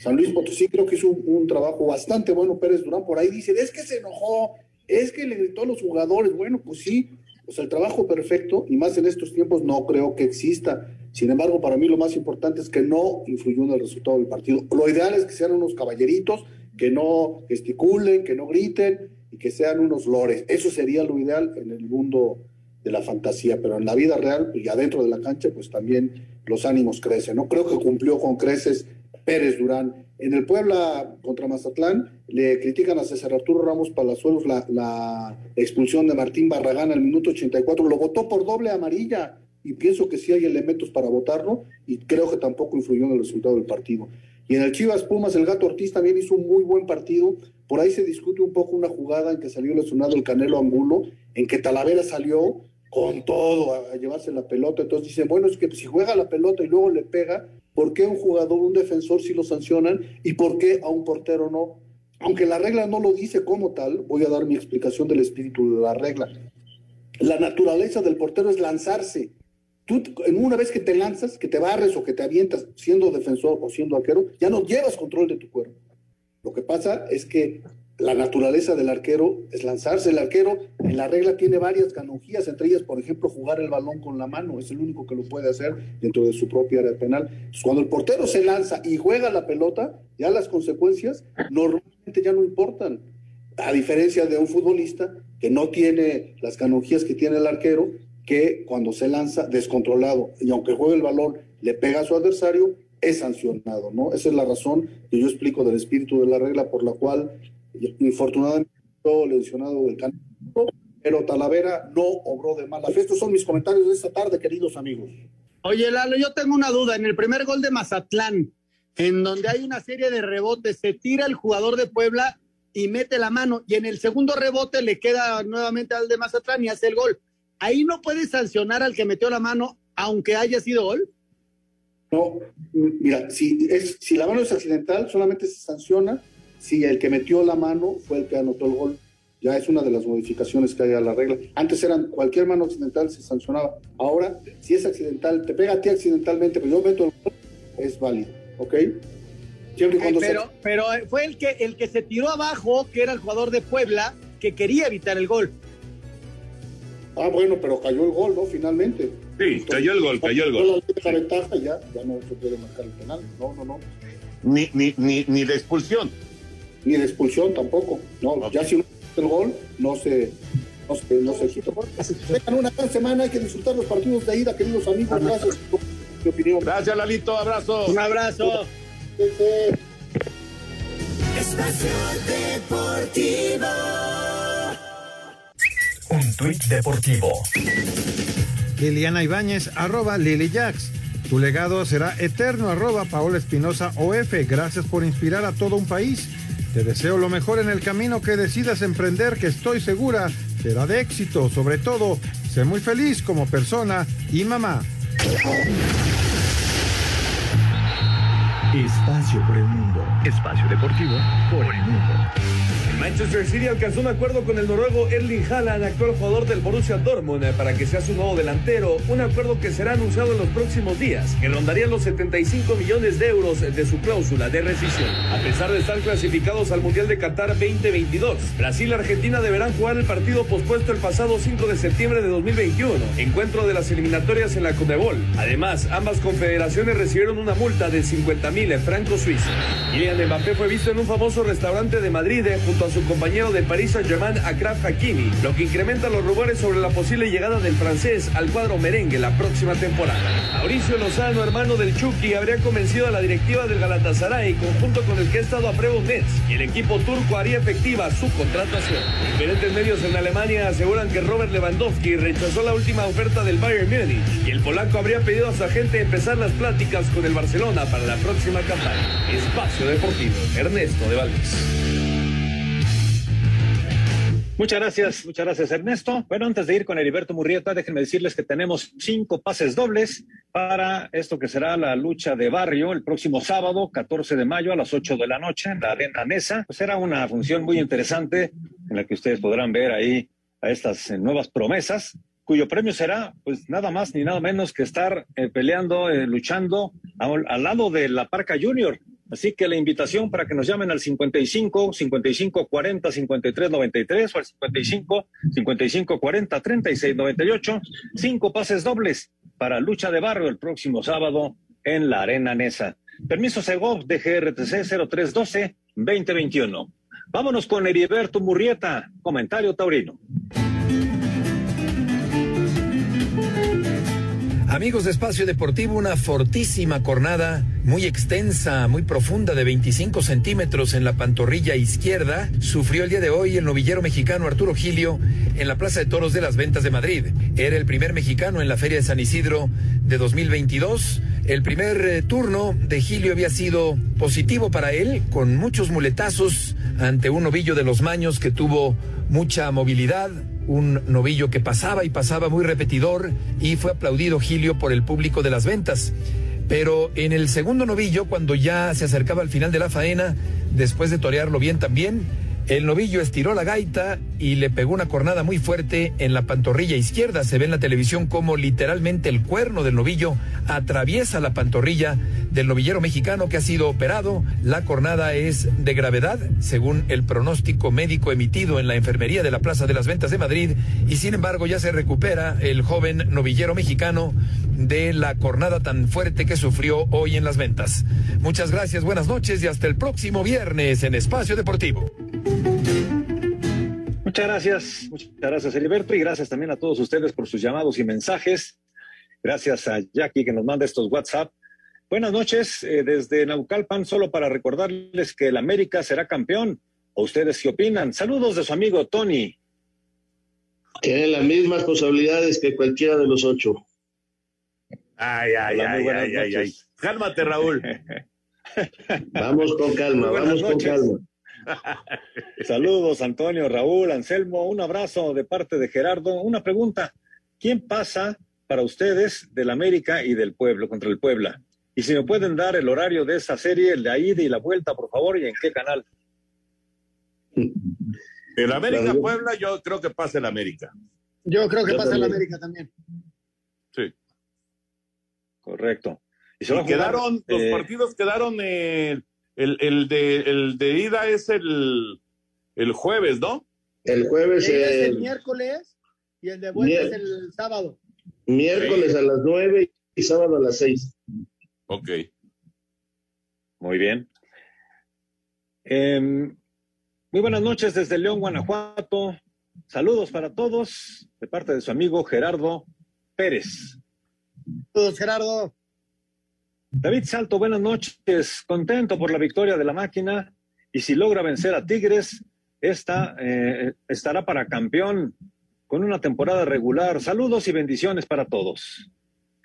San Luis Potosí creo que hizo un, trabajo bastante bueno Pérez Durán, por ahí dicen, es que se enojó, es que le gritó a los jugadores, bueno, pues sí, pues el trabajo perfecto, y más en estos tiempos, no creo que exista. Sin embargo, para mí lo más importante es que no influyó en el resultado del partido. Lo ideal es que sean unos caballeritos, que no gesticulen, que no griten y que sean unos lores. Eso sería lo ideal en el mundo de la fantasía, pero en la vida real y adentro de la cancha, pues también los ánimos crecen. No creo que cumplió con creces Pérez Durán. En el Puebla contra Mazatlán le critican a César Arturo Ramos Palazuelos la, la expulsión de Martín Barragán al minuto 84. Lo votó por doble amarilla. y pienso que sí hay elementos para votarlo y creo que tampoco influyó en el resultado del partido. Y en el Chivas Pumas, el Gato Ortiz también hizo un muy buen partido. Por ahí se discute un poco una jugada en que salió lesionado el Canelo Angulo, en que Talavera salió con todo a, llevarse la pelota. Entonces dicen, bueno, es que si juega la pelota y luego le pega, ¿por qué un jugador, un defensor sí lo sancionan y por qué a un portero no? Aunque la regla no lo dice como tal, voy a dar mi explicación del espíritu de la regla. La naturaleza del portero es lanzarse. Tú, una vez que te lanzas, que te barres o que te avientas siendo defensor o siendo arquero, ya no llevas control de tu cuerpo. Lo que pasa es que la naturaleza del arquero es lanzarse. El arquero en la regla tiene varias canonjías, entre ellas, por ejemplo, jugar el balón con la mano. Es el único que lo puede hacer dentro de su propia área penal. Cuando el portero se lanza y juega la pelota, ya las consecuencias normalmente ya no importan. A diferencia de un futbolista que no tiene las canonjías que tiene el arquero, que cuando se lanza descontrolado y aunque juegue el balón le pega a su adversario, es sancionado, ¿no? Esa es la razón que yo explico del espíritu de la regla por la cual, infortunadamente, todo lesionado del canto, pero Talavera no obró de mala fe. Estos son mis comentarios de esta tarde, queridos amigos. Oye, Lalo, yo tengo una duda. En el primer gol de Mazatlán, en donde hay una serie de rebotes, se tira el jugador de Puebla y mete la mano, y en el segundo rebote le queda nuevamente al de Mazatlán y hace el gol. Ahí no puede sancionar al que metió la mano, aunque haya sido gol. No, mira, si, es, si la mano es accidental, solamente se sanciona si el que metió la mano fue el que anotó el gol. Ya es una de las modificaciones que hay a la regla. Antes eran cualquier mano accidental se sancionaba. Ahora, si es accidental, te pega a ti accidentalmente, pero yo meto el gol, es válido, ¿ok? Siempre y cuando pero, pero fue el que, el que se tiró abajo, que era el jugador de Puebla, que quería evitar el gol. Ah, bueno, pero cayó el gol, ¿no? Finalmente. Sí, cayó el gol, cayó el gol. La ventaja ya, ya no se puede marcar el penal. No, no, no. Ni, ni, ni, ni de expulsión. Ni de expulsión tampoco. No, ya si no el gol, no se, no se, no se quita. Tengan una gran semana, hay que disfrutar los partidos de ida, queridos amigos. Gracias por mi opinión. Gracias, Lalito, abrazo. Un abrazo. Espacio Deportivo. Un tuit deportivo. Liliana Ibáñez, arroba Lili Jax. Tu legado será eterno, arroba Paola Espinosa OF. Gracias por inspirar a todo un país. Te deseo lo mejor en el camino que decidas emprender, que estoy segura será de éxito. Sobre todo, sé muy feliz como persona y mamá. Espacio por el mundo. Espacio deportivo por el mundo. Manchester City alcanzó un acuerdo con el noruego Erling Haaland, actual jugador del Borussia Dortmund, eh, para que sea su nuevo delantero. Un acuerdo que será anunciado en los próximos días, que rondaría los 75 millones de euros de su cláusula de rescisión. A pesar de estar clasificados al Mundial de Qatar 2022, Brasil y Argentina deberán jugar el partido pospuesto el pasado 5 de septiembre de 2021, encuentro de las eliminatorias en la Conmebol. Además, ambas confederaciones recibieron una multa de 50 mil francos suizos. Kylian Mbappé fue visto en un famoso restaurante de Madrid eh, junto a su compañero de París Saint-Germain, Akraf Hakimi, lo que incrementa los rumores sobre la posible llegada del francés al cuadro merengue la próxima temporada. Mauricio Lozano, hermano del Chucky, habría convencido a la directiva del Galatasaray, conjunto con el que ha estado a prueba un y el equipo turco haría efectiva su contratación. Diferentes medios en Alemania aseguran que Robert Lewandowski rechazó la última oferta del Bayern Múnich y el polaco habría pedido a su agente empezar las pláticas con el Barcelona para la próxima campaña. Espacio Deportivo, Ernesto de Valdés. Muchas gracias, muchas gracias Ernesto. Bueno, antes de ir con Heriberto Murrieta, déjenme decirles que tenemos cinco pases dobles para esto que será la lucha de barrio el próximo sábado, 14 de mayo a las 8 de la noche en la Arena Nesa. Pues será una función muy interesante en la que ustedes podrán ver ahí a estas eh, nuevas promesas cuyo premio será pues nada más ni nada menos que estar eh, peleando, eh, luchando al lado de la Parca Junior. Así que la invitación para que nos llamen al 55 55 40 53 93 o al 55 55 40 36 98, cinco pases dobles para lucha de barrio el próximo sábado en la Arena Nesa. Permiso Segov de GRTC 0312 2021. Vámonos con Heriberto Murrieta, comentario taurino. Amigos de Espacio Deportivo, una fortísima cornada muy extensa, muy profunda de 25 centímetros en la pantorrilla izquierda sufrió el día de hoy el novillero mexicano Arturo Gilio en la Plaza de Toros de las Ventas de Madrid. Era el primer mexicano en la Feria de San Isidro de 2022. El primer eh, turno de Gilio había sido positivo para él, con muchos muletazos ante un novillo de los Maños que tuvo mucha movilidad, un novillo que pasaba y pasaba muy repetidor y fue aplaudido Gilio por el público de las ventas. Pero en el segundo novillo, cuando ya se acercaba al final de la faena, después de torearlo bien también, el novillo estiró la gaita y le pegó una cornada muy fuerte en la pantorrilla izquierda. Se ve en la televisión como literalmente el cuerno del novillo atraviesa la pantorrilla del novillero mexicano que ha sido operado. La cornada es de gravedad, según el pronóstico médico emitido en la enfermería de la Plaza de las Ventas de Madrid, y sin embargo ya se recupera el joven novillero mexicano de la cornada tan fuerte que sufrió hoy en las ventas. Muchas gracias, buenas noches y hasta el próximo viernes en Espacio Deportivo. Muchas gracias, muchas gracias Heriberto y gracias también a todos ustedes por sus llamados y mensajes. Gracias a Jackie que nos manda estos WhatsApp. Buenas noches eh, desde Naucalpan, solo para recordarles que el América será campeón. ¿O ustedes qué opinan? Saludos de su amigo Tony. Tiene las mismas posibilidades que cualquiera de los ocho. Ay, ay, Hola, ay, ay, ay. Cálmate, Raúl. Vamos con calma, vamos con calma. Saludos, Antonio, Raúl, Anselmo. Un abrazo de parte de Gerardo. Una pregunta. ¿Quién pasa para ustedes del América y del pueblo contra el Puebla? Y si me pueden dar el horario de esa serie, el de ida y la vuelta, por favor, y en qué canal. El América Puebla, yo creo que pasa el América. Yo creo que Yo pasa también. América también. Sí. Correcto. Y, se Y va a jugar, quedaron, los eh, partidos quedaron, el, el, de, el de ida es el, el jueves, ¿no? El jueves, El es el miércoles y el de vuelta Mier- es el sábado. miércoles a las nueve y sábado a las seis. Ok. Muy bien. Em, muy buenas noches desde León, Guanajuato. Saludos para todos de parte de su amigo Gerardo Pérez. Saludos, Gerardo. David Salto, buenas noches. Contento por la victoria de la máquina y si logra vencer a Tigres, esta eh, estará para campeón con una temporada regular. Saludos y bendiciones para todos.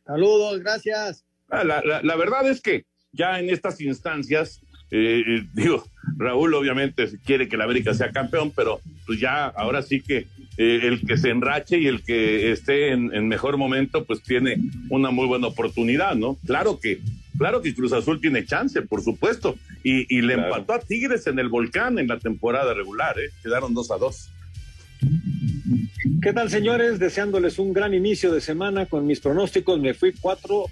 Saludos, gracias. Ah, La, la- la verdad es que ya en estas instancias, eh, eh, digo, Raúl obviamente quiere que la América sea campeón, pero pues ya ahora sí que eh, el que se enrache y el que esté en, en mejor momento, pues tiene una muy buena oportunidad, ¿no? Claro que, claro que Cruz Azul tiene chance, por supuesto, y, y le Claro. empató a Tigres en el volcán en la temporada regular, ¿eh? Quedaron dos a dos. ¿Qué tal, señores? Deseándoles un gran inicio de semana con mis pronósticos. Me fui 4-2.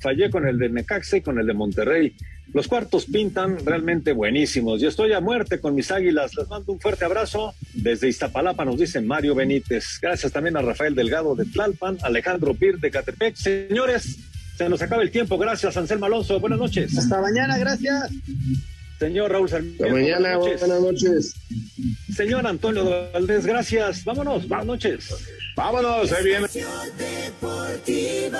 Fallé con el de Necaxa y con el de Monterrey. Los cuartos pintan realmente buenísimos. Y estoy a muerte con mis águilas. Les mando un fuerte abrazo. Desde Iztapalapa nos dice Mario Benítez. Gracias también a Rafael Delgado de Tlalpan, Alejandro Pir de Catepec. Señores, se nos acaba el tiempo. Gracias, Anselmo Alonso. Buenas noches. Hasta mañana, gracias. Señor Raúl Sarmiento. Hasta mañana, buenas noches. buenas noches. Señor Antonio Valdés, gracias. Vámonos. Buenas noches. Vámonos, ahí viene. Deportivo.